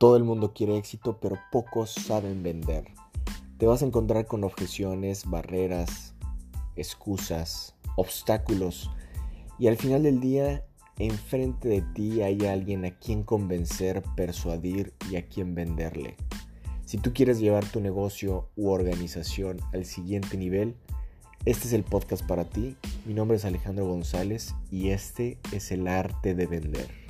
Todo el mundo quiere éxito, pero pocos saben vender. Te vas a encontrar con objeciones, barreras, excusas, obstáculos y al final del día enfrente de ti hay alguien a quien convencer, persuadir y a quien venderle. Si tú quieres llevar tu negocio u organización al siguiente nivel, este es el podcast para ti. Mi nombre es Alejandro González y este es el arte de vender.